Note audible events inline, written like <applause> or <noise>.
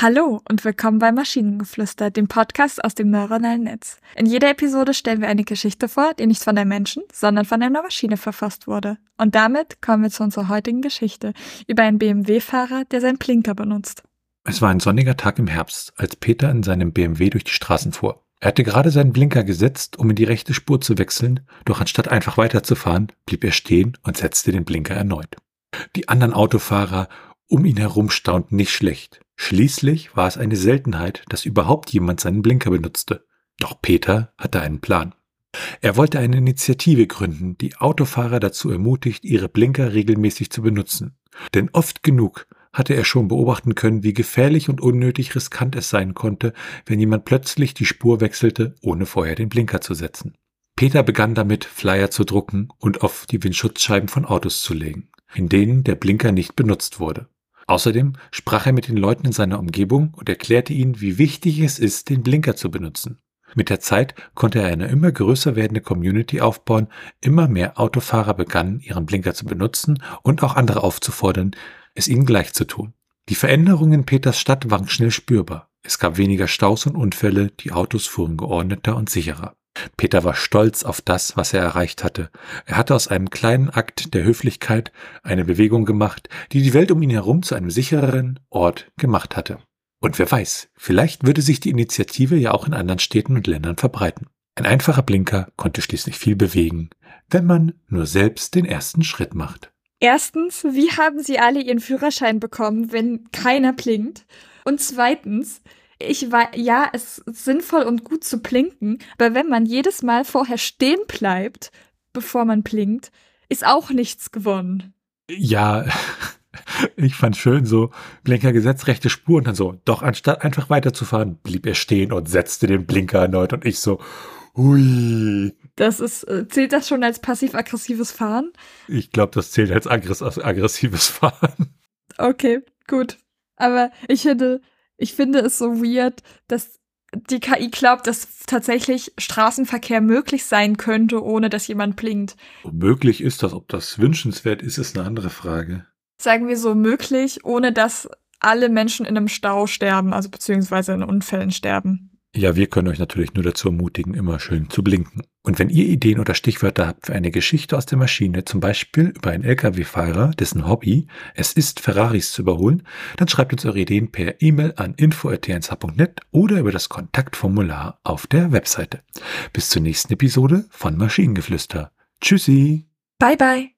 Hallo und willkommen bei Maschinengeflüster, dem Podcast aus dem neuronalen Netz. In jeder Episode stellen wir eine Geschichte vor, die nicht von einem Menschen, sondern von einer Maschine verfasst wurde. Und damit kommen wir zu unserer heutigen Geschichte über einen BMW-Fahrer, der seinen Blinker benutzt. Es war ein sonniger Tag im Herbst, als Peter in seinem BMW durch die Straßen fuhr. Er hatte gerade seinen Blinker gesetzt, um in die rechte Spur zu wechseln, doch anstatt einfach weiterzufahren, blieb er stehen und setzte den Blinker erneut. Die anderen Autofahrer um ihn herum staunten nicht schlecht. Schließlich war es eine Seltenheit, dass überhaupt jemand seinen Blinker benutzte. Doch Peter hatte einen Plan. Er wollte eine Initiative gründen, die Autofahrer dazu ermutigt, ihre Blinker regelmäßig zu benutzen. Denn oft genug hatte er schon beobachten können, wie gefährlich und unnötig riskant es sein konnte, wenn jemand plötzlich die Spur wechselte, ohne vorher den Blinker zu setzen. Peter begann damit, Flyer zu drucken und auf die Windschutzscheiben von Autos zu legen, in denen der Blinker nicht benutzt wurde. Außerdem sprach er mit den Leuten in seiner Umgebung und erklärte ihnen, wie wichtig es ist, den Blinker zu benutzen. Mit der Zeit konnte er eine immer größer werdende Community aufbauen, immer mehr Autofahrer begannen, ihren Blinker zu benutzen und auch andere aufzufordern, es ihnen gleich zu tun. Die Veränderungen in Peters Stadt waren schnell spürbar. Es gab weniger Staus und Unfälle, die Autos fuhren geordneter und sicherer. Peter war stolz auf das, was er erreicht hatte. Er hatte aus einem kleinen Akt der Höflichkeit eine Bewegung gemacht, die die Welt um ihn herum zu einem sichereren Ort gemacht hatte. Und wer weiß, vielleicht würde sich die Initiative ja auch in anderen Städten und Ländern verbreiten. Ein einfacher Blinker konnte schließlich viel bewegen, wenn man nur selbst den ersten Schritt macht. Erstens, wie haben Sie alle Ihren Führerschein bekommen, wenn keiner blinkt? Und zweitens, ich war, ja, es ist sinnvoll und gut zu blinken, aber wenn man jedes Mal vorher stehen bleibt, bevor man blinkt, ist auch nichts gewonnen. Ja, <laughs> ich fand schön so, Blinker gesetzt, rechte Spur und dann so, doch anstatt einfach weiterzufahren, blieb er stehen und setzte den Blinker erneut und ich so, hui. Das ist, äh, zählt das schon als passiv-aggressives Fahren? Ich glaube, das zählt als aggressives <laughs> Fahren. Okay, gut. Aber ich hätte, ich finde es so weird, dass die KI glaubt, dass tatsächlich Straßenverkehr möglich sein könnte, ohne dass jemand blinkt. Möglich ist das, ob das wünschenswert ist, ist eine andere Frage. Sagen wir so möglich, ohne dass alle Menschen in einem Stau sterben, also beziehungsweise in Unfällen sterben. Ja, wir können euch natürlich nur dazu ermutigen, immer schön zu blinken. Und wenn ihr Ideen oder Stichwörter habt für eine Geschichte aus der Maschine, zum Beispiel über einen Lkw-Fahrer, dessen Hobby es ist, Ferraris zu überholen, dann schreibt uns eure Ideen per E-Mail an info.tnsh.net oder über das Kontaktformular auf der Webseite. Bis zur nächsten Episode von Maschinengeflüster. Tschüssi! Bye bye!